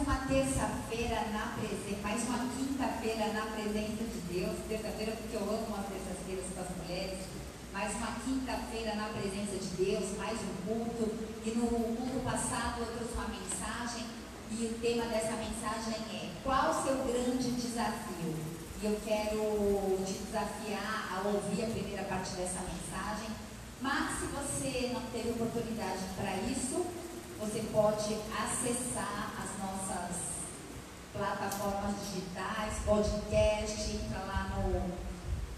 uma terça-feira na presença, mais uma quinta-feira na presença de Deus. Terça-feira porque eu amo as terças-feiras com as mulheres. Mais uma quinta-feira na presença de Deus, mais um culto. E no culto passado eu trouxe uma mensagem e o tema dessa mensagem é qual o seu grande desafio? E eu quero te desafiar a ouvir a primeira parte dessa mensagem. Mas se você não teve oportunidade para isso, você pode acessar as nossas plataformas digitais, podcast, entra lá no,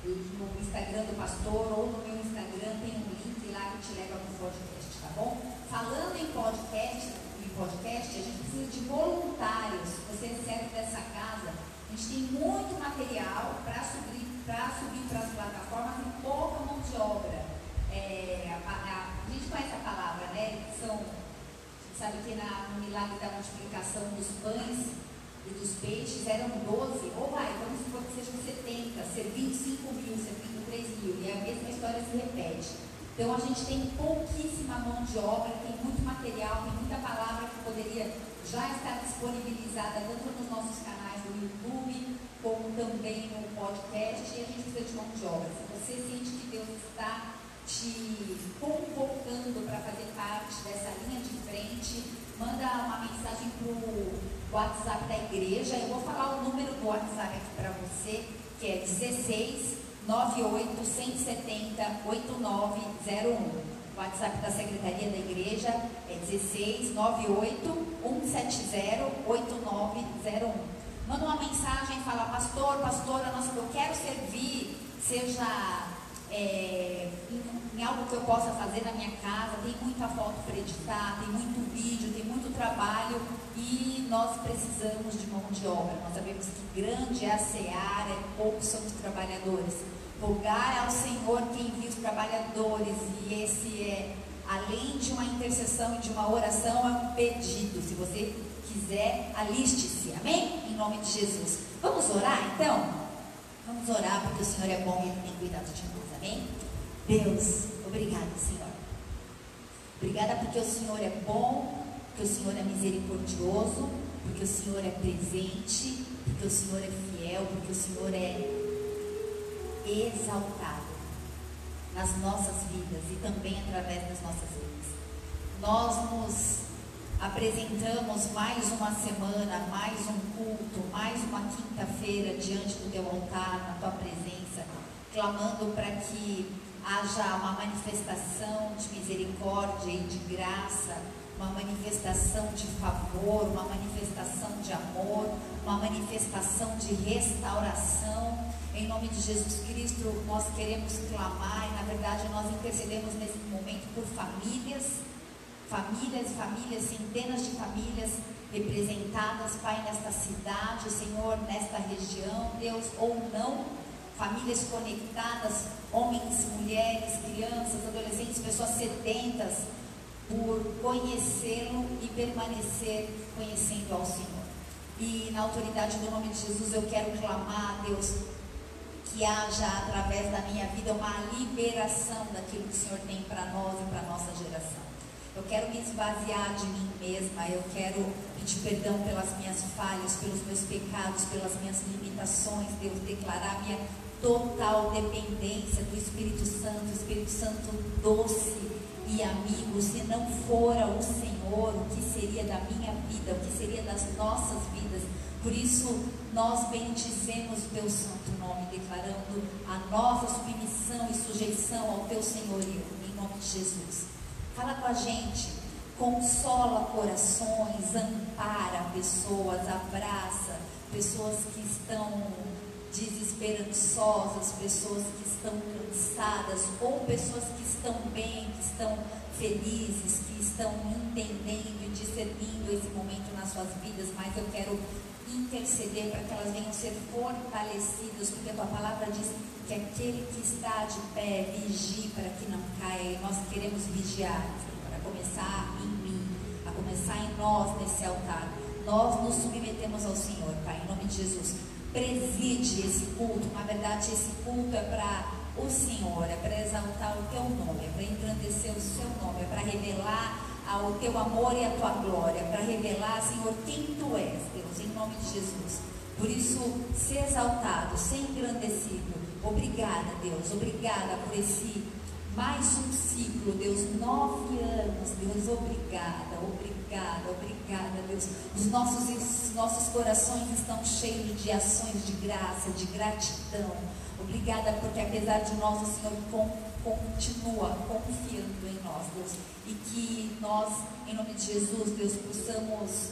no Instagram do pastor ou no meu Instagram, tem um link lá que te leva para o podcast, tá bom? Falando em podcast, em podcast, a gente precisa de voluntários. Você serve dessa casa. A gente tem muito material para subir para subir para as plataformas e pouca mão de obra. É, a, a, a gente conhece a palavra, né? São Sabe que na, no milagre da multiplicação dos pães e dos peixes eram 12, ou vai, vamos supor que sejam 70, ser 25 mil, ser 23 mil, e a mesma história se repete. Então a gente tem pouquíssima mão de obra, tem muito material, tem muita palavra que poderia já estar disponibilizada tanto nos nossos canais do YouTube, como também no podcast, e a gente precisa de mão de obra. Se você sente que Deus está te convocando para fazer parte dessa linha de frente, manda uma mensagem para o WhatsApp da igreja. Eu vou falar o número do WhatsApp aqui para você, que é 16 98 170 8901. O WhatsApp da Secretaria da Igreja é 16 98 170 8901. Manda uma mensagem fala, pastor, pastora, nossa, eu quero servir, seja é, em, em, algo que eu possa fazer na minha casa, tem muita foto para editar, tem muito vídeo, tem muito trabalho e nós precisamos de mão de obra. Nós sabemos que grande é a seara, é poucos são os trabalhadores. Rogar ao Senhor que envia os trabalhadores e esse é, além de uma intercessão e de uma oração, é um pedido. Se você quiser, aliste-se. Amém? Em nome de Jesus. Vamos orar então? Vamos orar porque o Senhor é bom e tem cuidado de nós. Amém? Deus, obrigada, Senhor. Obrigada porque o Senhor é bom, porque o Senhor é misericordioso, porque o Senhor é presente, porque o Senhor é fiel, porque o Senhor é exaltado nas nossas vidas e também através das nossas vidas. Nós nos apresentamos mais uma semana, mais um culto, mais uma quinta-feira diante do teu altar, na tua presença clamando para que haja uma manifestação de misericórdia e de graça, uma manifestação de favor, uma manifestação de amor, uma manifestação de restauração. Em nome de Jesus Cristo, nós queremos clamar e, na verdade, nós intercedemos nesse momento por famílias, famílias, famílias, centenas de famílias representadas, Pai, nesta cidade, Senhor, nesta região, Deus, ou não famílias conectadas, homens, mulheres, crianças, adolescentes, pessoas sedentas por conhecê-lo e permanecer conhecendo ao Senhor. E na autoridade do nome de Jesus eu quero clamar a Deus que haja através da minha vida uma liberação daquilo que o Senhor tem para nós e para nossa geração. Eu quero me esvaziar de mim mesma, eu quero pedir perdão pelas minhas falhas, pelos meus pecados, pelas minhas limitações, Deus, declarar minha total dependência do Espírito Santo, Espírito Santo doce e amigo. Se não fora o Senhor, o que seria da minha vida, o que seria das nossas vidas? Por isso, nós bendizemos o teu santo nome, declarando a nossa submissão e sujeição ao teu senhorio, em nome de Jesus. Fala com a gente, consola corações, ampara pessoas, abraça pessoas que estão desesperançosas, pessoas que estão cansadas, ou pessoas que estão bem, que estão felizes, que estão entendendo e discernindo esse momento nas suas vidas, mas eu quero interceder para que elas venham ser fortalecidas, porque a tua palavra diz que aquele que está de pé vigie para que não caia, e nós queremos vigiar, para começar em mim, a começar em nós nesse altar. Nós nos submetemos ao Senhor, Pai, em nome de Jesus preside esse culto. Na verdade, esse culto é para o Senhor, é para exaltar o teu nome, é para engrandecer o seu nome, é para revelar o teu amor e a tua glória, para revelar, Senhor, quem tu és. Deus, em nome de Jesus. Por isso, ser exaltado, ser engrandecido. Obrigada, Deus. Obrigada por esse mais um ciclo, Deus. Nove anos, Deus. Obrigada, obrigada, obrigada, Deus. Os nossos, os nossos corações estão cheios de ações de graça, de gratidão. Obrigada porque apesar de nós, o Senhor continua confiando em nós, Deus. E que nós, em nome de Jesus, Deus, possamos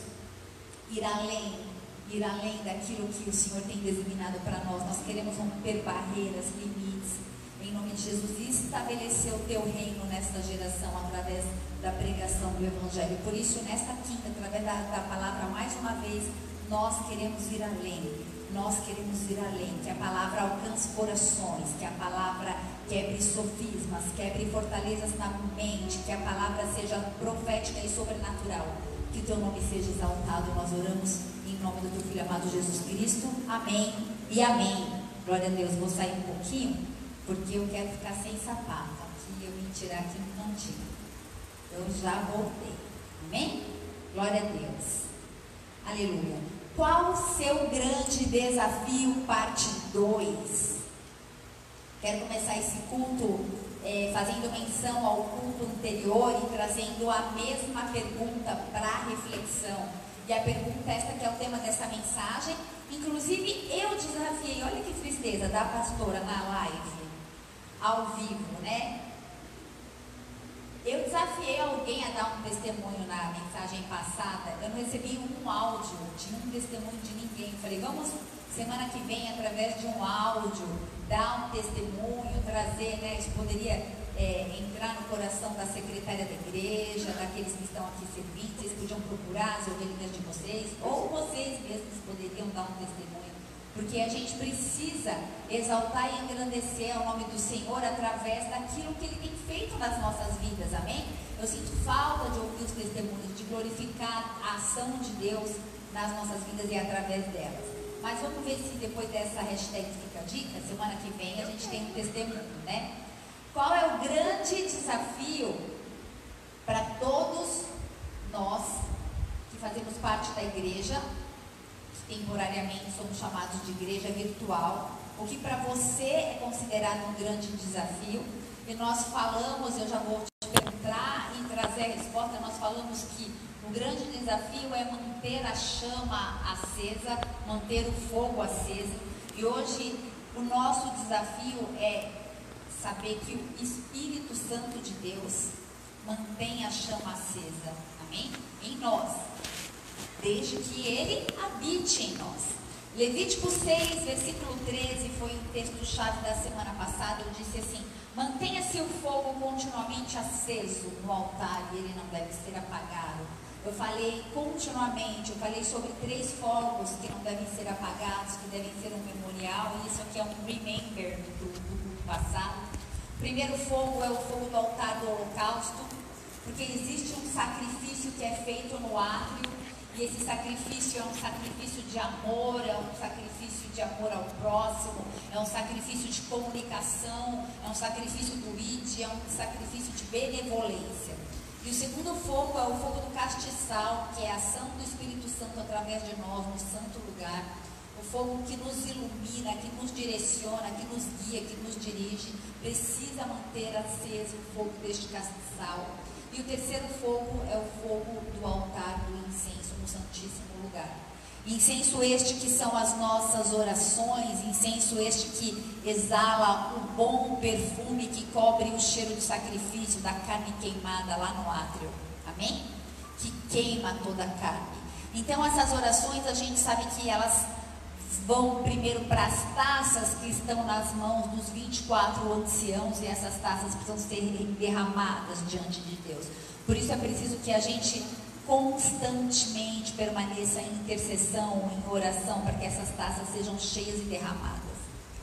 ir além, ir além daquilo que o Senhor tem designado para nós. Nós queremos romper barreiras, limites, em nome de Jesus, e estabelecer o teu reino nesta geração através da pregação do Evangelho. Por isso, nesta quinta, através da, da palavra, mais uma vez, nós queremos ir além nós queremos ir além, que a palavra alcance corações, que a palavra quebre sofismas, quebre fortalezas na mente, que a palavra seja profética e sobrenatural, que teu nome seja exaltado. Nós oramos nome do teu filho amado Jesus Cristo. Amém e amém. Glória a Deus. Vou sair um pouquinho, porque eu quero ficar sem sapato. Aqui eu me tirar aqui no cantinho. Eu já voltei. Amém? Glória a Deus. Aleluia. Qual o seu grande desafio, parte 2? Quero começar esse culto é, fazendo menção ao culto anterior e trazendo a mesma pergunta para reflexão. E a pergunta, esta que é o tema dessa mensagem, inclusive eu desafiei, olha que tristeza, da pastora na live, ao vivo, né? Eu desafiei alguém a dar um testemunho na mensagem passada. Eu não recebi um áudio de um testemunho de ninguém. Falei, vamos semana que vem, através de um áudio, dar um testemunho, trazer, né? Isso poderia é, entrar no coração da secretária da igreja, daqueles que estão aqui servindo. Vocês podiam procurar as ovelhas de vocês, ou vocês mesmos poderiam dar um testemunho porque a gente precisa exaltar e engrandecer o nome do Senhor através daquilo que Ele tem feito nas nossas vidas, amém? Eu sinto falta de ouvir os testemunhos, de glorificar a ação de Deus nas nossas vidas e através delas. Mas vamos ver se depois dessa hashtag fica dica, semana que vem a gente tem um testemunho, né? Qual é o grande desafio para todos nós que fazemos parte da igreja temporariamente somos chamados de igreja virtual, o que para você é considerado um grande desafio. E nós falamos, eu já vou te perguntar e trazer a resposta, nós falamos que o grande desafio é manter a chama acesa, manter o fogo aceso. E hoje o nosso desafio é saber que o Espírito Santo de Deus mantém a chama acesa. Amém? Em nós desde que ele habite em nós. Levítico 6, versículo 13, foi o texto-chave da semana passada. Eu disse assim: mantenha-se o fogo continuamente aceso no altar e ele não deve ser apagado. Eu falei continuamente, eu falei sobre três fogos que não devem ser apagados, que devem ser um memorial, e isso aqui é um remember do, do passado. Primeiro fogo é o fogo do altar do holocausto, porque existe um sacrifício que é feito no átrio e esse sacrifício é um sacrifício de amor, é um sacrifício de amor ao próximo, é um sacrifício de comunicação, é um sacrifício do id, é um sacrifício de benevolência. E o segundo fogo é o fogo do castiçal, que é a ação do Espírito Santo através de nós no santo lugar. Fogo que nos ilumina, que nos direciona, que nos guia, que nos dirige, precisa manter aceso o fogo deste castiçal. E o terceiro fogo é o fogo do altar do incenso no Santíssimo Lugar. Incenso este que são as nossas orações, incenso este que exala o bom perfume que cobre o cheiro do sacrifício, da carne queimada lá no átrio. Amém? Que queima toda a carne. Então, essas orações a gente sabe que elas vão primeiro para as taças que estão nas mãos dos 24 anciãos e essas taças precisam ser derramadas diante de Deus. Por isso é preciso que a gente constantemente permaneça em intercessão, em oração, para que essas taças sejam cheias e derramadas.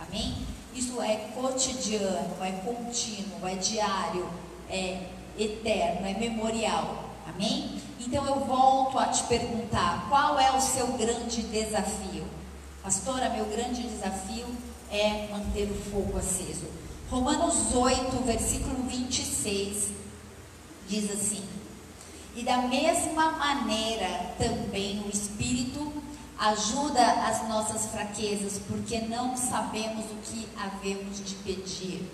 Amém? Isso é cotidiano, é contínuo, é diário, é eterno, é memorial. Amém? Então eu volto a te perguntar: qual é o seu grande desafio? Pastora, meu grande desafio é manter o fogo aceso. Romanos 8, versículo 26, diz assim: E da mesma maneira também o Espírito Ajuda as nossas fraquezas, porque não sabemos o que havemos de pedir.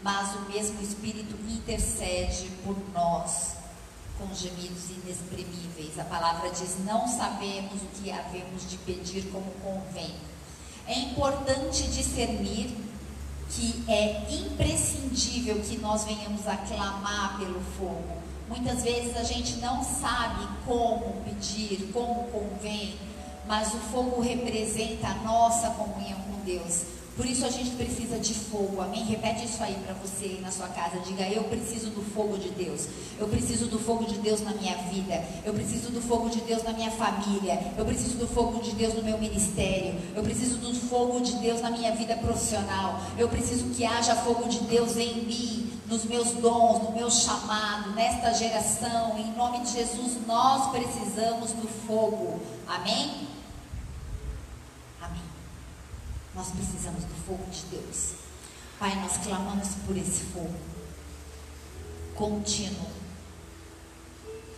Mas o mesmo Espírito intercede por nós com gemidos inexprimíveis. A palavra diz: não sabemos o que havemos de pedir como convém. É importante discernir que é imprescindível que nós venhamos a clamar pelo fogo. Muitas vezes a gente não sabe como pedir, como convém, mas o fogo representa a nossa comunhão com Deus. Por isso a gente precisa de fogo, amém? Repete isso aí para você aí na sua casa. Diga: Eu preciso do fogo de Deus. Eu preciso do fogo de Deus na minha vida. Eu preciso do fogo de Deus na minha família. Eu preciso do fogo de Deus no meu ministério. Eu preciso do fogo de Deus na minha vida profissional. Eu preciso que haja fogo de Deus em mim, nos meus dons, no meu chamado, nesta geração. Em nome de Jesus, nós precisamos do fogo, amém? Nós precisamos do fogo de Deus. Pai, nós clamamos por esse fogo contínuo,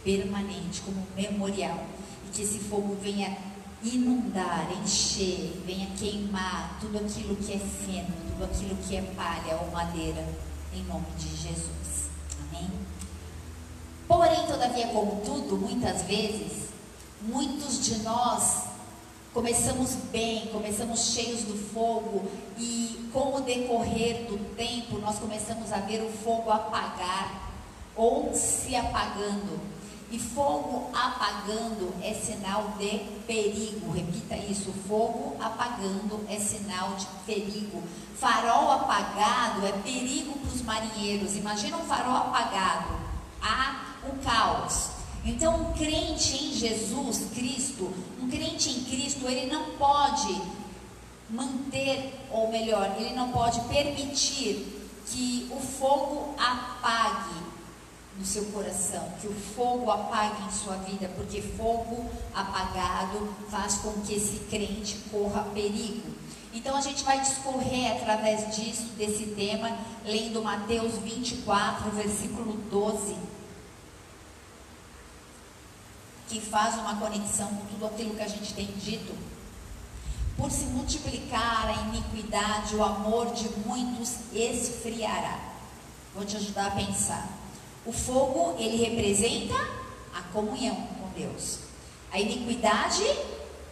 permanente, como memorial, e que esse fogo venha inundar, encher, venha queimar tudo aquilo que é feno, tudo aquilo que é palha ou madeira, em nome de Jesus. Amém? Porém, todavia, contudo, muitas vezes, muitos de nós Começamos bem, começamos cheios do fogo e com o decorrer do tempo nós começamos a ver o fogo apagar ou se apagando. E fogo apagando é sinal de perigo. Repita isso: fogo apagando é sinal de perigo. Farol apagado é perigo para os marinheiros. Imagina um farol apagado. Há o caos. Então, um crente em Jesus Cristo, um crente em Cristo, ele não pode manter, ou melhor, ele não pode permitir que o fogo apague no seu coração, que o fogo apague em sua vida, porque fogo apagado faz com que esse crente corra perigo. Então a gente vai discorrer através disso, desse tema, lendo Mateus 24, versículo 12 que faz uma conexão com tudo aquilo que a gente tem dito. Por se multiplicar a iniquidade, o amor de muitos esfriará. Vou te ajudar a pensar. O fogo, ele representa a comunhão com Deus. A iniquidade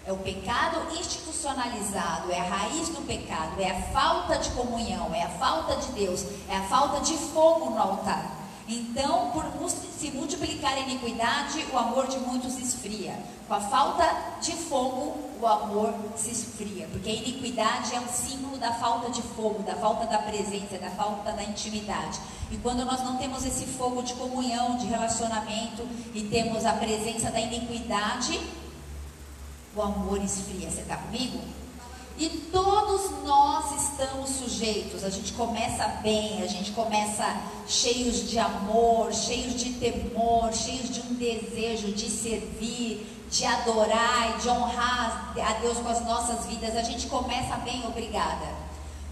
é o pecado institucionalizado, é a raiz do pecado, é a falta de comunhão, é a falta de Deus, é a falta de fogo no altar. Então, por se multiplicar a iniquidade, o amor de muitos esfria. Com a falta de fogo, o amor se esfria. Porque a iniquidade é um símbolo da falta de fogo, da falta da presença, da falta da intimidade. E quando nós não temos esse fogo de comunhão, de relacionamento, e temos a presença da iniquidade, o amor esfria. Você está comigo? E todos nós estamos sujeitos. A gente começa bem, a gente começa cheios de amor, cheios de temor, cheios de um desejo de servir, de adorar e de honrar a Deus com as nossas vidas. A gente começa bem, obrigada.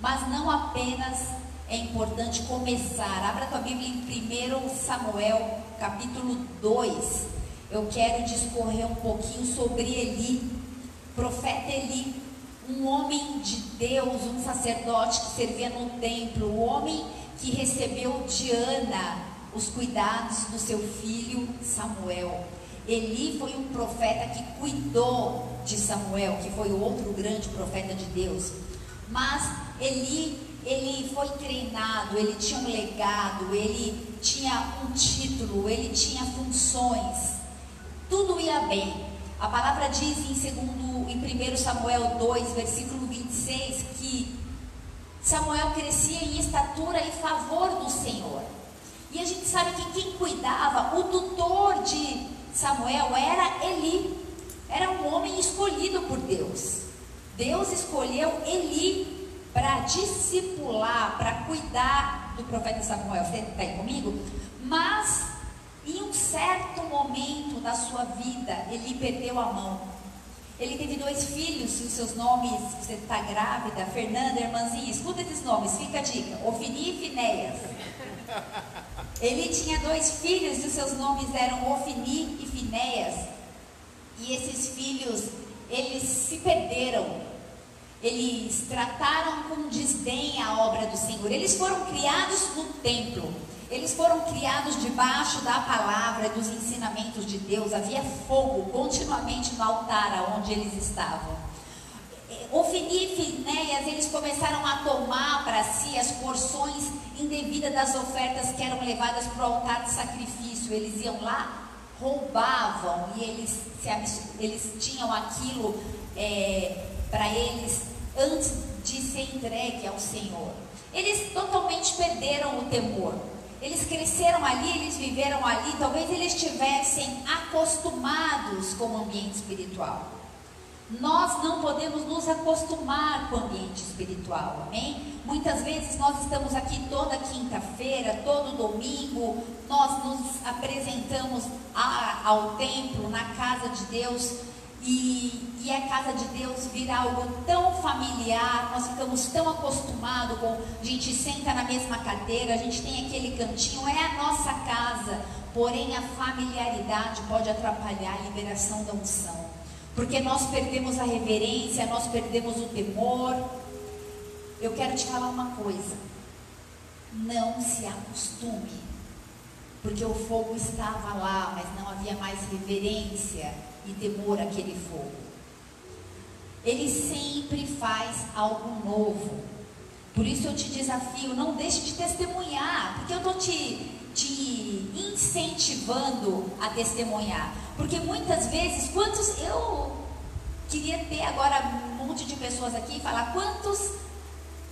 Mas não apenas é importante começar. Abra tua Bíblia em 1 Samuel, capítulo 2. Eu quero discorrer um pouquinho sobre Eli, profeta Eli um homem de Deus, um sacerdote que servia no templo, o homem que recebeu de Ana os cuidados do seu filho Samuel. Eli foi um profeta que cuidou de Samuel, que foi outro grande profeta de Deus. Mas Eli, ele foi treinado, ele tinha um legado, ele tinha um título, ele tinha funções. Tudo ia bem. A palavra diz em segundo, em 1 Samuel 2, versículo 26, que Samuel crescia em estatura e favor do Senhor. E a gente sabe que quem cuidava, o tutor de Samuel era Eli. Era um homem escolhido por Deus. Deus escolheu Eli para discipular, para cuidar do profeta Samuel. Você está aí comigo? Mas em um certo momento da sua vida, ele perdeu a mão. Ele teve dois filhos, os seus nomes, você está grávida, Fernanda, irmãzinha, escuta esses nomes, fica a dica, Ofini e Finéias. Ele tinha dois filhos e os seus nomes eram Ofini e Finéias. E esses filhos, eles se perderam. Eles trataram com desdém a obra do Senhor. Eles foram criados no templo. Eles foram criados debaixo da palavra, dos ensinamentos de Deus. Havia fogo continuamente no altar onde eles estavam. Ofni e Finéias, eles começaram a tomar para si as porções indevidas das ofertas que eram levadas para o altar de sacrifício. Eles iam lá, roubavam e eles, eles tinham aquilo é, para eles antes de ser entregue ao Senhor. Eles totalmente perderam o temor. Eles cresceram ali, eles viveram ali, talvez eles estivessem acostumados com o ambiente espiritual. Nós não podemos nos acostumar com o ambiente espiritual, amém? Muitas vezes nós estamos aqui toda quinta-feira, todo domingo, nós nos apresentamos a, ao templo, na casa de Deus, e, e, a casa de Deus vira algo tão familiar, nós ficamos tão acostumados com. A gente senta na mesma cadeira, a gente tem aquele cantinho, é a nossa casa, porém a familiaridade pode atrapalhar a liberação da unção porque nós perdemos a reverência, nós perdemos o temor. Eu quero te falar uma coisa: não se acostume, porque o fogo estava lá, mas não havia mais reverência e temor àquele fogo. Ele sempre faz algo novo. Por isso eu te desafio, não deixe de testemunhar, porque eu estou te, te incentivando a testemunhar. Porque muitas vezes, quantos. Eu queria ter agora um monte de pessoas aqui e falar quantos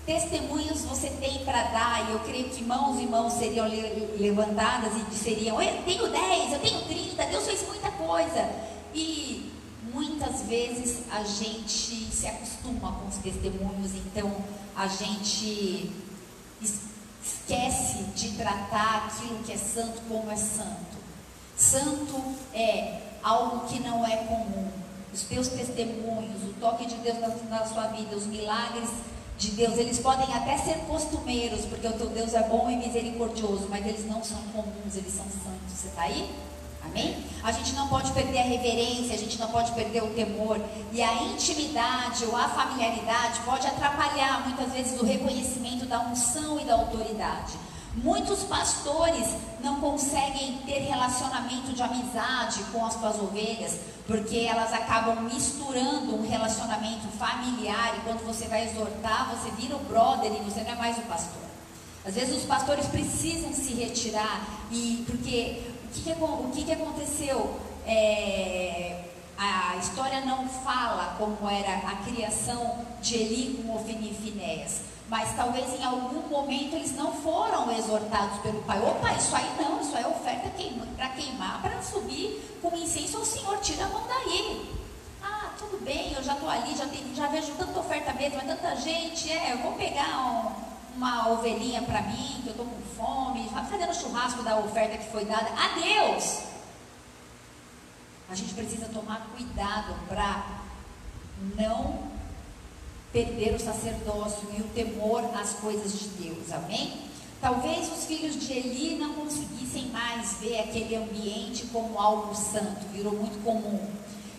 testemunhos você tem para dar. E eu creio que mãos e mãos seriam levantadas e seriam: Eu tenho 10, eu tenho 30, Deus fez muita coisa. E muitas vezes a gente se acostuma com os testemunhos, então a gente esquece de tratar aquilo que é santo como é santo. Santo é algo que não é comum. Os teus testemunhos, o toque de Deus na, na sua vida, os milagres de Deus, eles podem até ser costumeiros, porque o teu Deus é bom e misericordioso, mas eles não são comuns, eles são santos. Você está aí? Amém? A gente não pode perder a reverência, a gente não pode perder o temor. E a intimidade ou a familiaridade pode atrapalhar muitas vezes o reconhecimento da unção e da autoridade. Muitos pastores não conseguem ter relacionamento de amizade com as suas ovelhas, porque elas acabam misturando um relacionamento familiar e quando você vai exortar, você vira o brother e você não é mais o pastor. Às vezes os pastores precisam se retirar e porque o que, que, o que, que aconteceu? É, a história não fala como era a criação de Eli com Ofni e Finéas mas talvez em algum momento eles não foram exortados pelo pai. Opa, isso aí não, isso aí é oferta para queimar, para subir com incenso ao Senhor, tira a mão daí. Ah, tudo bem, eu já estou ali, já, já vejo tanta oferta mesmo, é tanta gente, é, eu vou pegar um, uma ovelhinha para mim, que eu estou com fome, vai fazer o churrasco da oferta que foi dada. Adeus! A gente precisa tomar cuidado para não perder o sacerdócio e o temor às coisas de Deus. Amém? Talvez os filhos de Eli não conseguissem mais ver aquele ambiente como algo santo, virou muito comum.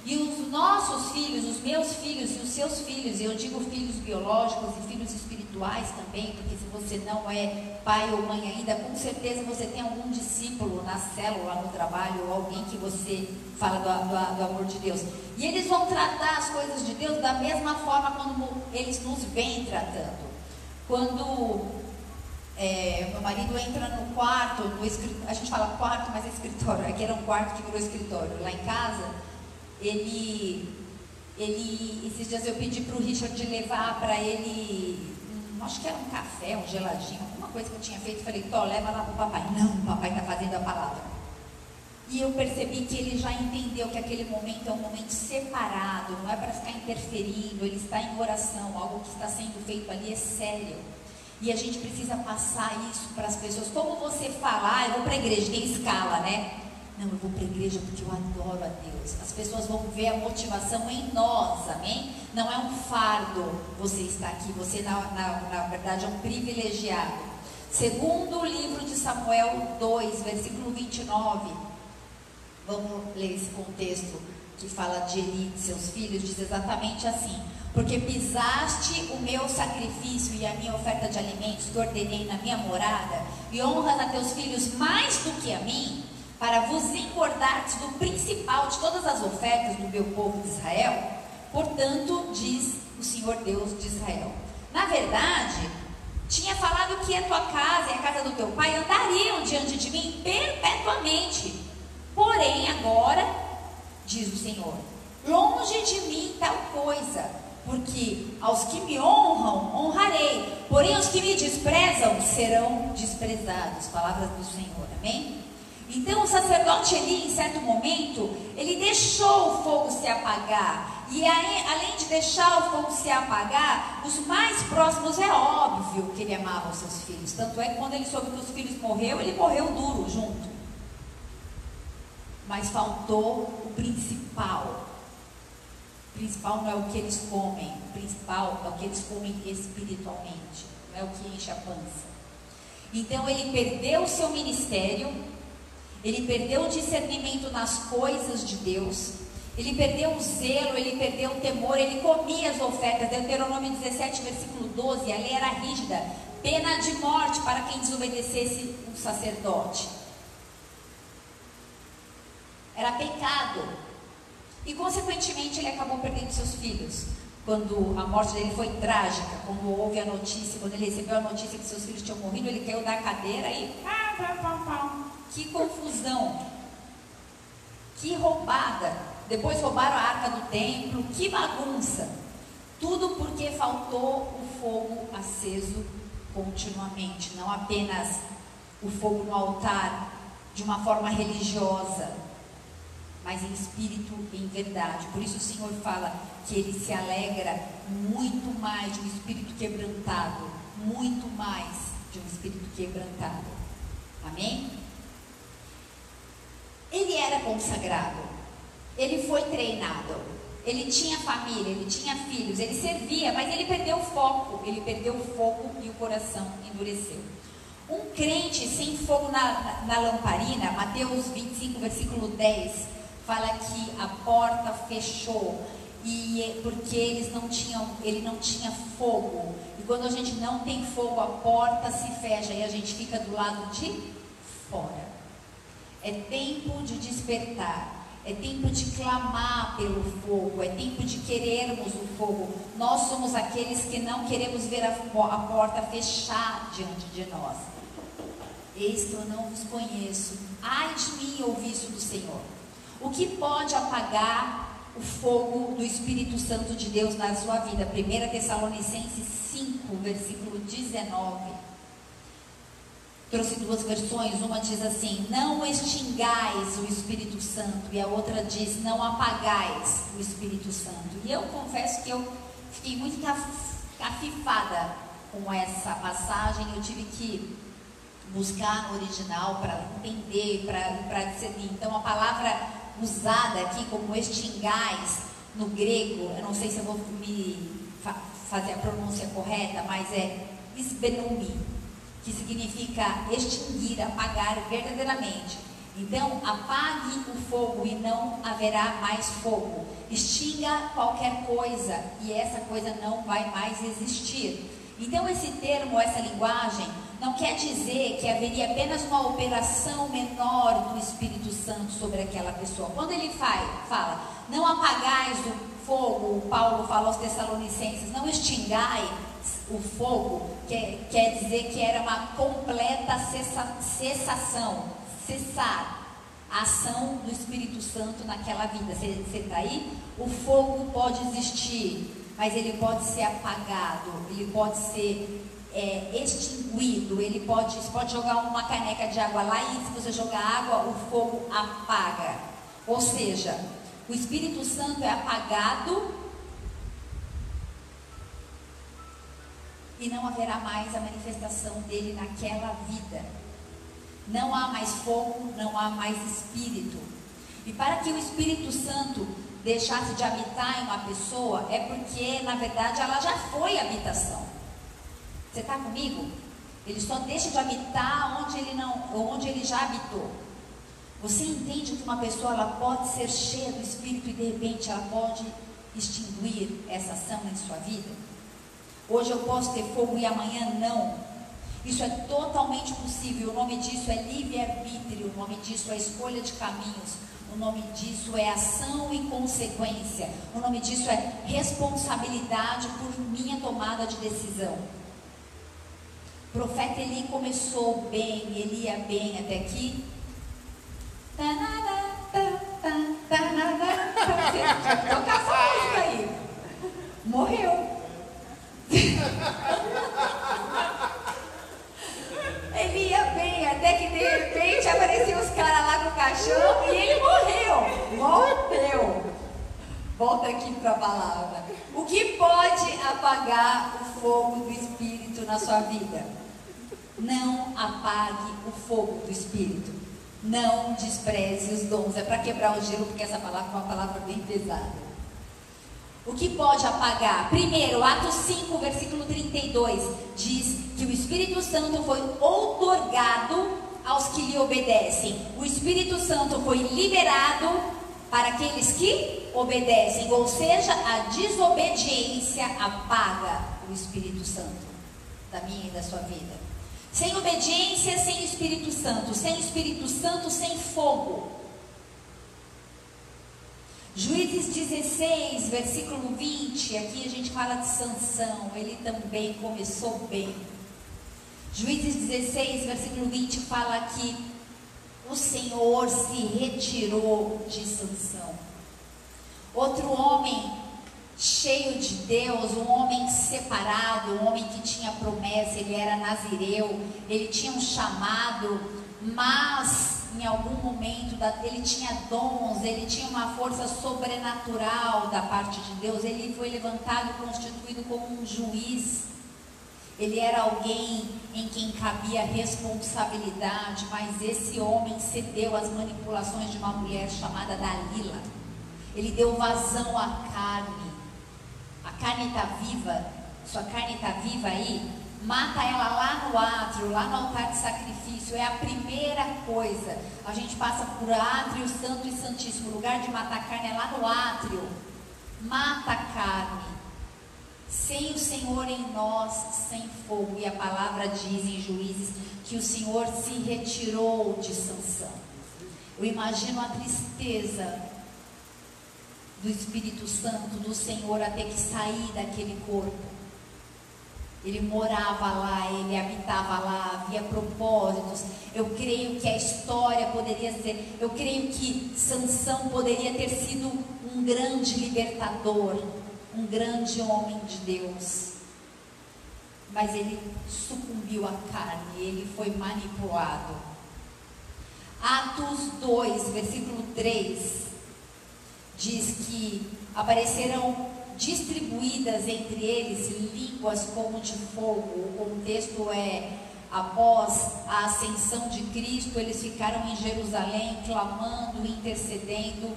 E os nossos filhos, os meus filhos e os seus filhos, eu digo filhos biológicos e filhos espirituais também, porque se você não é pai ou mãe ainda, com certeza você tem algum discípulo na célula, no trabalho, ou alguém que você fala do, do, do amor de Deus. E eles vão tratar as coisas de Deus da mesma forma como eles nos vêm tratando. Quando é, meu marido entra no quarto, no a gente fala quarto, mas é escritório, aqui era um quarto que virou escritório, lá em casa ele, ele esses dias eu pedi para o Richard levar para ele, acho que era um café, um geladinho, alguma coisa que eu tinha feito. Falei, Tó, leva lá para o papai. Não, o papai está fazendo a palavra. E eu percebi que ele já entendeu que aquele momento é um momento separado, não é para ficar interferindo, ele está em oração, algo que está sendo feito ali é sério. E a gente precisa passar isso para as pessoas. Como você falar, ah, eu vou para a igreja, tem escala, né? Não, eu vou para a igreja porque eu adoro a Deus. As pessoas vão ver a motivação em nós, amém? Não é um fardo você estar aqui, você na, na, na verdade é um privilegiado. Segundo o livro de Samuel 2, versículo 29, vamos ler esse contexto que fala de Eli e seus filhos, diz exatamente assim: Porque pisaste o meu sacrifício e a minha oferta de alimentos que ordenei na minha morada, e honras a teus filhos mais do que a mim, para vos engordardes do principal de todas as ofertas do meu povo de Israel. Portanto, diz o Senhor Deus de Israel. Na verdade, tinha falado que a tua casa e a casa do teu pai andariam diante de mim perpetuamente. Porém, agora, diz o Senhor, longe de mim tal coisa, porque aos que me honram, honrarei, porém os que me desprezam serão desprezados. Palavras do Senhor, amém? Então o sacerdote Eli, em certo momento, ele deixou o fogo se apagar. E aí, além de deixar o fogo se apagar, os mais próximos é óbvio que ele amava os seus filhos. Tanto é que quando ele soube que os filhos morreram, ele morreu duro junto. Mas faltou o principal. O principal não é o que eles comem, o principal é o que eles comem espiritualmente, não é o que enche a pança. Então ele perdeu o seu ministério, ele perdeu o discernimento nas coisas de Deus, ele perdeu o zelo, ele perdeu o temor, ele comia as ofertas. Deuteronômio 17, versículo 12, a lei era rígida, pena de morte para quem desobedecesse o sacerdote. Era pecado. E consequentemente ele acabou perdendo seus filhos. Quando a morte dele foi trágica, quando houve a notícia, quando ele recebeu a notícia que seus filhos tinham morrido, ele caiu da cadeira e que confusão, que roubada. Depois roubaram a arca do templo, que bagunça. Tudo porque faltou o fogo aceso continuamente, não apenas o fogo no altar de uma forma religiosa, mas em espírito e em verdade. Por isso o Senhor fala que ele se alegra muito mais de um espírito quebrantado, muito mais de um espírito quebrantado. Amém? Ele era consagrado, ele foi treinado, ele tinha família, ele tinha filhos, ele servia, mas ele perdeu o foco, ele perdeu o fogo e o coração endureceu. Um crente sem fogo na, na, na lamparina, Mateus 25, versículo 10, fala que a porta fechou e porque eles não tinham, ele não tinha fogo. E quando a gente não tem fogo, a porta se fecha e a gente fica do lado de fora. É tempo de despertar. É tempo de clamar pelo fogo, é tempo de querermos o fogo. Nós somos aqueles que não queremos ver a, a porta fechar diante de nós. Eis que eu não vos conheço. Ai de mim, ouvi isso do Senhor. O que pode apagar o fogo do Espírito Santo de Deus na sua vida? 1 Tessalonicenses 5, versículo 19 trouxe duas versões. Uma diz assim: Não extingais o Espírito Santo, e a outra diz: Não apagais o Espírito Santo. E eu confesso que eu fiquei muito afifada com essa passagem. Eu tive que buscar no original para entender, para discernir. Então, a palavra usada aqui como extingais no grego, eu não sei se eu vou me fa fazer a pronúncia correta, mas é isbenumi que significa extinguir, apagar verdadeiramente. Então, apague o fogo e não haverá mais fogo. Extinga qualquer coisa e essa coisa não vai mais existir. Então, esse termo, essa linguagem, não quer dizer que haveria apenas uma operação menor do Espírito Santo sobre aquela pessoa. Quando ele fala, não apagais o fogo, Paulo fala aos Tessalonicenses, não extingai o fogo quer, quer dizer que era uma completa cessa, cessação, cessar a ação do Espírito Santo naquela vida. Você está aí? O fogo pode existir, mas ele pode ser apagado, ele pode ser é, extinguido, ele pode, você pode jogar uma caneca de água lá e se você jogar água, o fogo apaga. Ou seja, o Espírito Santo é apagado e não haverá mais a manifestação dele naquela vida. Não há mais fogo, não há mais espírito. E para que o Espírito Santo deixasse de habitar em uma pessoa, é porque, na verdade, ela já foi habitação. Você está comigo? Ele só deixa de habitar onde ele, não, onde ele já habitou. Você entende que uma pessoa ela pode ser cheia do Espírito e de repente ela pode extinguir essa ação em sua vida? Hoje eu posso ter fogo e amanhã não. Isso é totalmente possível. O nome disso é livre-arbítrio. O nome disso é escolha de caminhos. O nome disso é ação e consequência. O nome disso é responsabilidade por minha tomada de decisão. O profeta Eli começou bem, ele ia bem até aqui. Toca essa música aí. Morreu. ele ia bem, até que de repente apareciam os caras lá com o caixão e ele morreu. Morreu. Volta aqui para a palavra. O que pode apagar o fogo do Espírito na sua vida? Não apague o fogo do Espírito. Não despreze os dons. É para quebrar o gelo, porque essa palavra é uma palavra bem pesada. O que pode apagar? Primeiro, Atos 5, versículo 32, diz que o Espírito Santo foi outorgado aos que lhe obedecem. O Espírito Santo foi liberado para aqueles que obedecem, ou seja, a desobediência apaga o Espírito Santo da minha e da sua vida. Sem obediência, sem Espírito Santo. Sem Espírito Santo, sem fogo. Juízes 16, versículo 20. Aqui a gente fala de Sansão. Ele também começou bem. Juízes 16, versículo 20 fala que o Senhor se retirou de Sansão. Outro homem cheio de Deus, um homem separado, um homem que tinha promessa, ele era nazireu, ele tinha um chamado, mas em algum momento ele tinha dons, ele tinha uma força sobrenatural da parte de Deus, ele foi levantado e constituído como um juiz. Ele era alguém em quem cabia responsabilidade, mas esse homem cedeu às manipulações de uma mulher chamada Dalila. Ele deu vazão à carne carne está viva, sua carne está viva aí, mata ela lá no átrio, lá no altar de sacrifício. É a primeira coisa. A gente passa por átrio santo e santíssimo. O lugar de matar a carne é lá no átrio. Mata a carne. Sem o Senhor em nós, sem fogo. E a palavra diz em Juízes que o Senhor se retirou de Sansão. Eu imagino a tristeza do Espírito Santo, do Senhor, até que sair daquele corpo. Ele morava lá, ele habitava lá, havia propósitos. Eu creio que a história poderia ser, eu creio que Sansão poderia ter sido um grande libertador, um grande homem de Deus. Mas ele sucumbiu à carne, ele foi manipulado. Atos 2, versículo 3 diz que aparecerão distribuídas entre eles línguas como de fogo. O contexto é após a ascensão de Cristo, eles ficaram em Jerusalém clamando, intercedendo,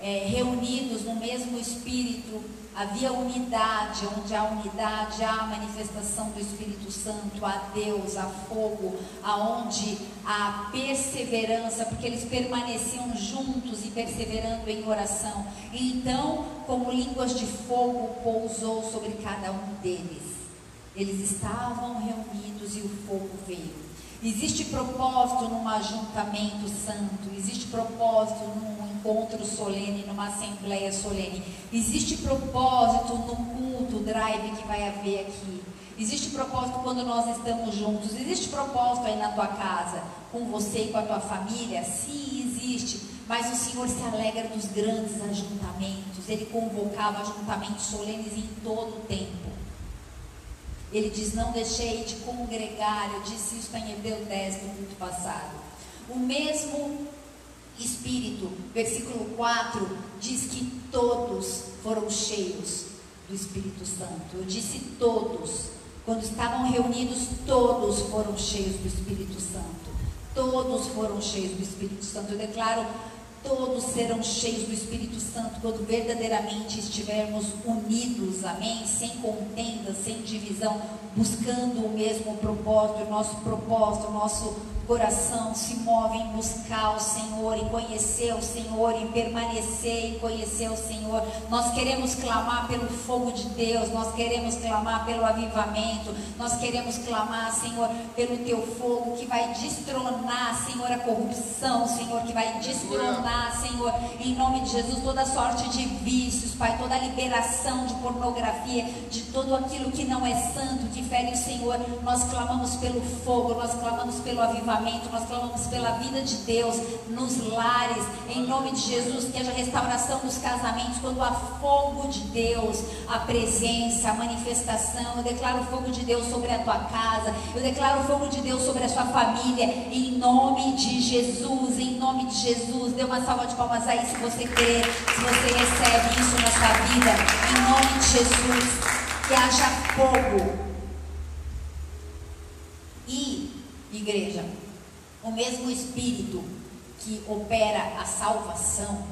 é, reunidos no mesmo espírito Havia unidade, onde há unidade, há manifestação do Espírito Santo, há Deus, há fogo, aonde há perseverança, porque eles permaneciam juntos e perseverando em oração. E então, como línguas de fogo, pousou sobre cada um deles. Eles estavam reunidos e o fogo veio. Existe propósito num ajuntamento santo, existe propósito num encontro solene, numa assembleia solene. Existe propósito no culto, drive que vai haver aqui. Existe propósito quando nós estamos juntos. Existe propósito aí na tua casa, com você e com a tua família? Sim, existe. Mas o Senhor se alegra dos grandes ajuntamentos. Ele convocava ajuntamentos solenes em todo o tempo. Ele diz: Não deixei de congregar. Eu disse isso em Hebreu 10 no culto passado. O mesmo Espírito, versículo 4, diz que todos foram cheios do Espírito Santo. Eu disse todos. Quando estavam reunidos, todos foram cheios do Espírito Santo. Todos foram cheios do Espírito Santo. Eu declaro todos serão cheios do Espírito Santo quando verdadeiramente estivermos unidos, amém? Sem contenda, sem divisão, buscando o mesmo propósito, o nosso propósito, o nosso coração se move em buscar o Senhor, em conhecer o Senhor, em permanecer e conhecer o Senhor. Nós queremos clamar pelo fogo de Deus, nós queremos clamar pelo avivamento, nós queremos clamar, Senhor, pelo teu fogo que vai destronar, Senhor, a corrupção, Senhor, que vai destronar, Senhor, em nome de Jesus, toda sorte de vícios, Pai, toda liberação de pornografia, de tudo aquilo que não é santo, que fere o Senhor. Nós clamamos pelo fogo, nós clamamos pelo avivamento avivamento, nós clamamos pela vida de Deus nos lares, em nome de Jesus, que haja restauração dos casamentos, quando há fogo de Deus, a presença, a manifestação. Eu declaro o fogo de Deus sobre a tua casa, eu declaro o fogo de Deus sobre a sua família, em nome de Jesus, em nome de Jesus. Dê uma salva de palmas aí se você crê, se você recebe isso na sua vida, em nome de Jesus. Que haja fogo. E, igreja, o mesmo Espírito que opera a salvação,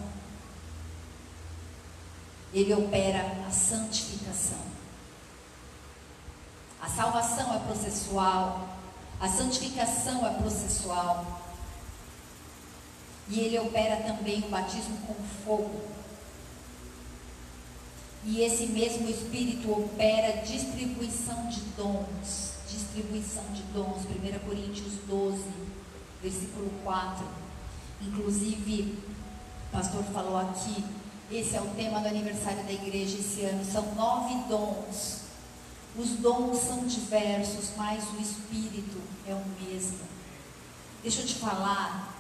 ele opera a santificação. A salvação é processual, a santificação é processual. E ele opera também o batismo com fogo. E esse mesmo Espírito opera distribuição de dons. Distribuição de dons. 1 Coríntios 12 versículo 4. Inclusive, o pastor falou aqui, esse é o tema do aniversário da igreja esse ano, são nove dons. Os dons são diversos, mas o Espírito é o mesmo. Deixa eu te falar,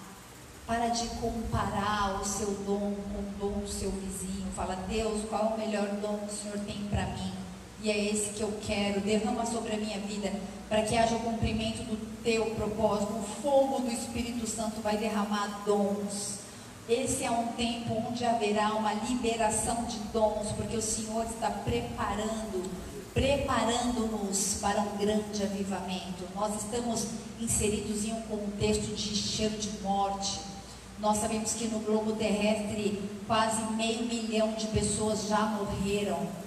para de comparar o seu dom com o dom do seu vizinho. Fala, Deus, qual é o melhor dom que o Senhor tem para mim? E é esse que eu quero. Derrama sobre a minha vida para que haja o cumprimento do teu propósito. O fogo do Espírito Santo vai derramar dons. Esse é um tempo onde haverá uma liberação de dons, porque o Senhor está preparando, preparando-nos para um grande avivamento. Nós estamos inseridos em um contexto de cheiro de morte. Nós sabemos que no globo terrestre quase meio milhão de pessoas já morreram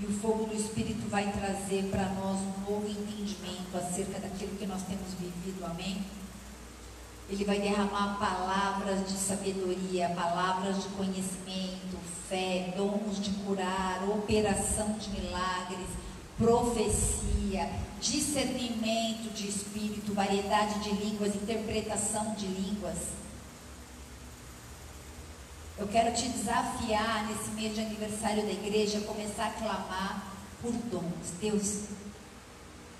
E o fogo do Espírito vai trazer para nós um novo entendimento acerca daquilo que nós temos vivido, amém? Ele vai derramar palavras de sabedoria, palavras de conhecimento, fé, dons de curar, operação de milagres, profecia, discernimento de espírito, variedade de línguas, interpretação de línguas. Eu quero te desafiar nesse mês de aniversário da igreja começar a clamar por dons. Deus,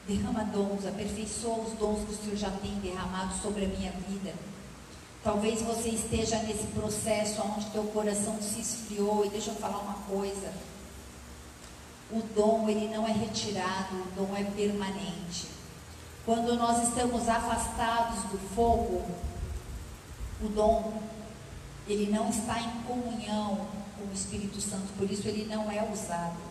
derrama dons, aperfeiçoa os dons que o Senhor já tem derramado sobre a minha vida. Talvez você esteja nesse processo onde teu coração se esfriou. E deixa eu falar uma coisa. O dom, ele não é retirado, o dom é permanente. Quando nós estamos afastados do fogo, o dom ele não está em comunhão com o Espírito Santo, por isso ele não é usado.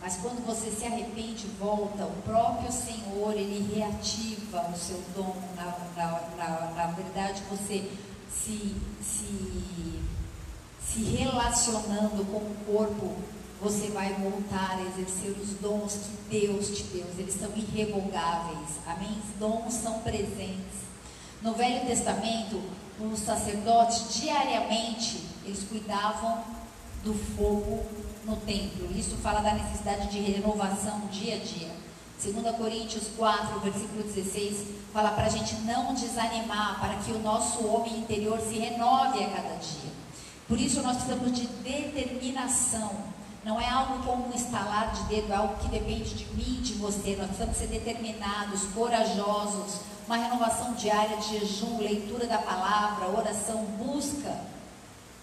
Mas quando você se arrepende e volta, o próprio Senhor, ele reativa o seu dom. Na, na, na, na verdade, você se, se, se relacionando com o corpo, você vai voltar a exercer os dons que Deus te deu. Eles são irrevogáveis. Amém? Os dons são presentes. No Velho Testamento, os sacerdotes diariamente eles cuidavam do fogo no templo. Isso fala da necessidade de renovação dia a dia. 2 Coríntios 4, versículo 16, fala para a gente não desanimar, para que o nosso homem interior se renove a cada dia. Por isso nós precisamos de determinação. Não é algo como um estalar de dedo, é algo que depende de mim, de você. Nós precisamos ser determinados, corajosos, uma renovação diária de jejum, leitura da palavra, oração, busca,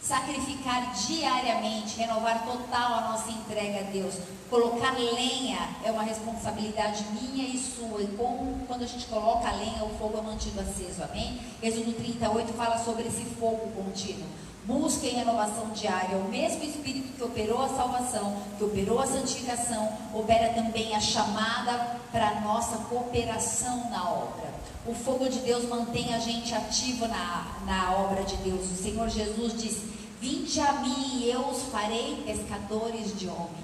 sacrificar diariamente, renovar total a nossa entrega a Deus. Colocar lenha é uma responsabilidade minha e sua. E como quando a gente coloca a lenha, o fogo é mantido aceso, amém? Êxodo 38 fala sobre esse fogo contínuo. Busquem renovação diária. O mesmo Espírito que operou a salvação, que operou a santificação, opera também a chamada para a nossa cooperação na obra. O fogo de Deus mantém a gente ativo na, na obra de Deus. O Senhor Jesus diz: Vinde a mim e eu os farei pescadores de homens.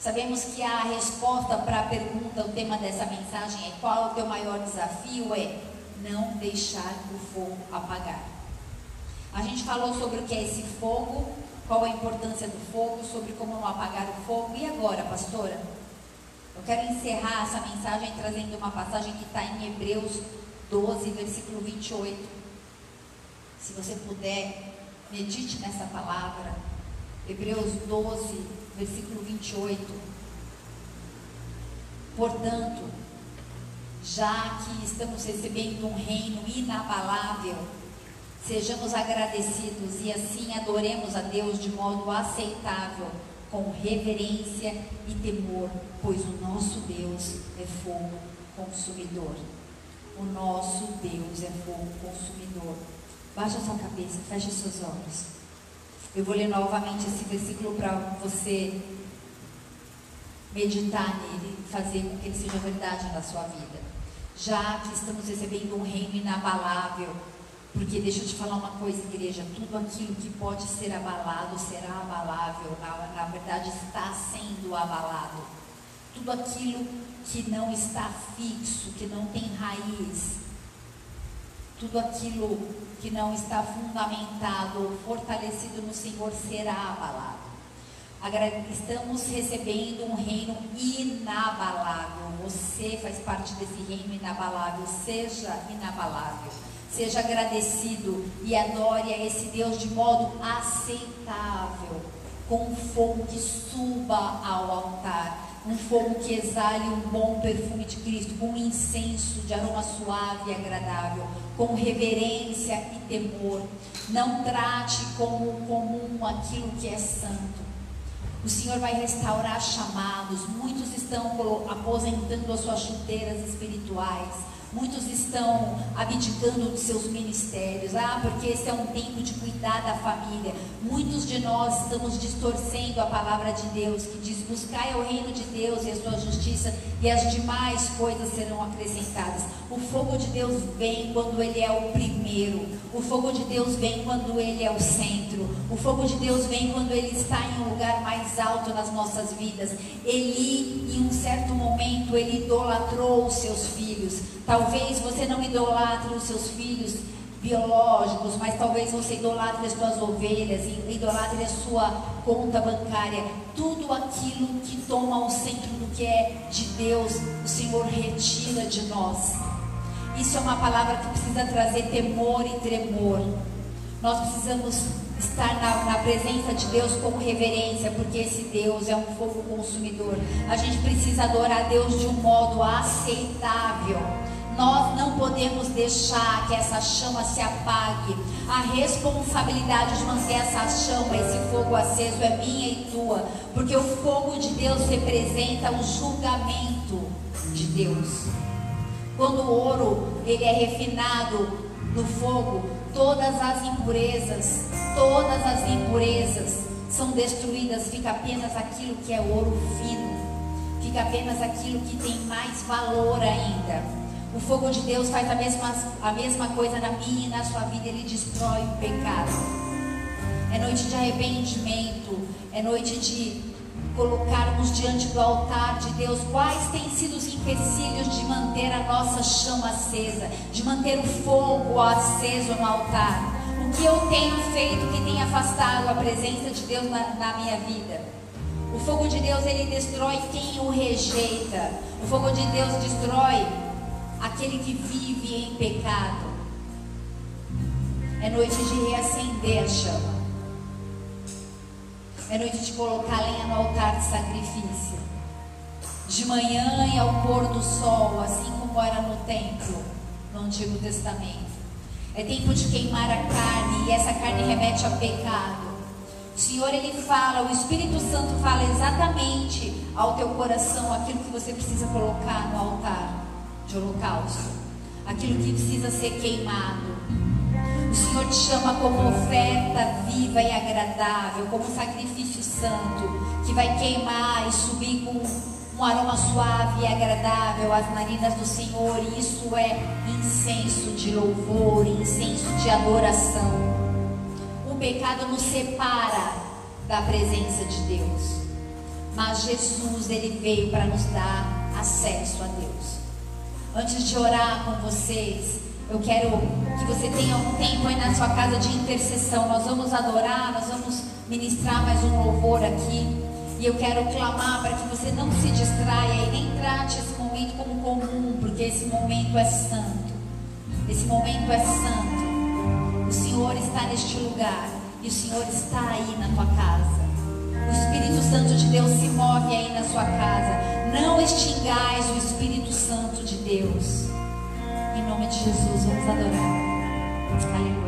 Sabemos que a resposta para a pergunta, o tema dessa mensagem é qual é o teu maior desafio? É não deixar o fogo apagar. A gente falou sobre o que é esse fogo, qual a importância do fogo, sobre como não apagar o fogo. E agora, pastora? Eu quero encerrar essa mensagem trazendo uma passagem que está em Hebreus 12, versículo 28. Se você puder, medite nessa palavra. Hebreus 12, versículo 28. Portanto, já que estamos recebendo um reino inabalável, sejamos agradecidos e assim adoremos a Deus de modo aceitável, com reverência e temor, pois o nosso Deus é fogo consumidor. O nosso Deus é fogo consumidor. Baixa sua cabeça, feche seus olhos. Eu vou ler novamente esse versículo para você meditar nele, fazer com que ele seja verdade na sua vida. Já que estamos recebendo um reino inabalável, porque deixa eu te falar uma coisa, igreja, tudo aquilo que pode ser abalado será abalável, na, na verdade está sendo abalado. Tudo aquilo que não está fixo, que não tem raiz, tudo aquilo que não está fundamentado ou fortalecido no Senhor será abalado. Estamos recebendo um reino inabalável. Você faz parte desse reino inabalável. Seja inabalável. Seja agradecido e adore a esse Deus de modo aceitável, com um fogo que suba ao altar um fogo que exale um bom perfume de Cristo, com um incenso de aroma suave e agradável, com reverência e temor. Não trate como comum aquilo que é santo. O Senhor vai restaurar chamados. Muitos estão aposentando as suas chuteiras espirituais Muitos estão abdicando dos seus ministérios. Ah, porque esse é um tempo de cuidar da família. Muitos de nós estamos distorcendo a palavra de Deus, que diz: buscai o reino de Deus e a sua justiça, e as demais coisas serão acrescentadas. O fogo de Deus vem quando ele é o primeiro. O fogo de Deus vem quando ele é o centro. O fogo de Deus vem quando ele está em um lugar mais alto nas nossas vidas. Eli, em um certo momento, ele idolatrou os seus filhos. Talvez você não idolatre os seus filhos biológicos, mas talvez você idolatre as suas ovelhas, idolatre a sua conta bancária, tudo aquilo que toma o centro do que é de Deus, o Senhor retira de nós. Isso é uma palavra que precisa trazer temor e tremor. Nós precisamos estar na, na, presença de Deus com reverência, porque esse Deus é um fogo consumidor. A gente precisa adorar Deus de um modo aceitável. Nós não podemos deixar que essa chama se apague. A responsabilidade de manter essa chama, esse fogo aceso é minha e tua, porque o fogo de Deus representa o julgamento de Deus. Quando o ouro ele é refinado no fogo, todas as impurezas, todas as impurezas são destruídas, fica apenas aquilo que é ouro fino, fica apenas aquilo que tem mais valor ainda. O fogo de Deus faz a mesma, a mesma coisa na minha e na sua vida, ele destrói o pecado. É noite de arrependimento, é noite de colocarmos diante do altar de Deus quais têm sido os empecilhos de manter a nossa chama acesa, de manter o fogo aceso no altar. O que eu tenho feito que tem afastado a presença de Deus na, na minha vida? O fogo de Deus ele destrói quem o rejeita. O fogo de Deus destrói aquele que vive em pecado. É noite de reacender a chama. É noite de colocar lenha no altar de sacrifício. De manhã e ao pôr do sol, assim como era no templo, no Antigo Testamento. É tempo de queimar a carne e essa carne remete a pecado. O Senhor ele fala, o Espírito Santo fala exatamente ao teu coração aquilo que você precisa colocar no altar de holocausto, aquilo que precisa ser queimado. O Senhor te chama como oferta viva e agradável, como sacrifício santo, que vai queimar e subir com um aroma suave e agradável às narinas do Senhor. E isso é incenso de louvor, incenso de adoração. O pecado nos separa da presença de Deus. mas Jesus ele veio para nos dar acesso a Deus. Antes de orar com vocês, eu quero que você tenha um tempo aí na sua casa de intercessão. Nós vamos adorar, nós vamos ministrar mais um louvor aqui. E eu quero clamar para que você não se distraia e nem trate esse momento como comum, porque esse momento é santo. Esse momento é santo. O Senhor está neste lugar e o Senhor está aí na tua casa. O Espírito Santo de Deus se move aí na sua casa. Não extingais o Espírito Santo de Deus. Em nome de Jesus, vamos adorar. Aleluia.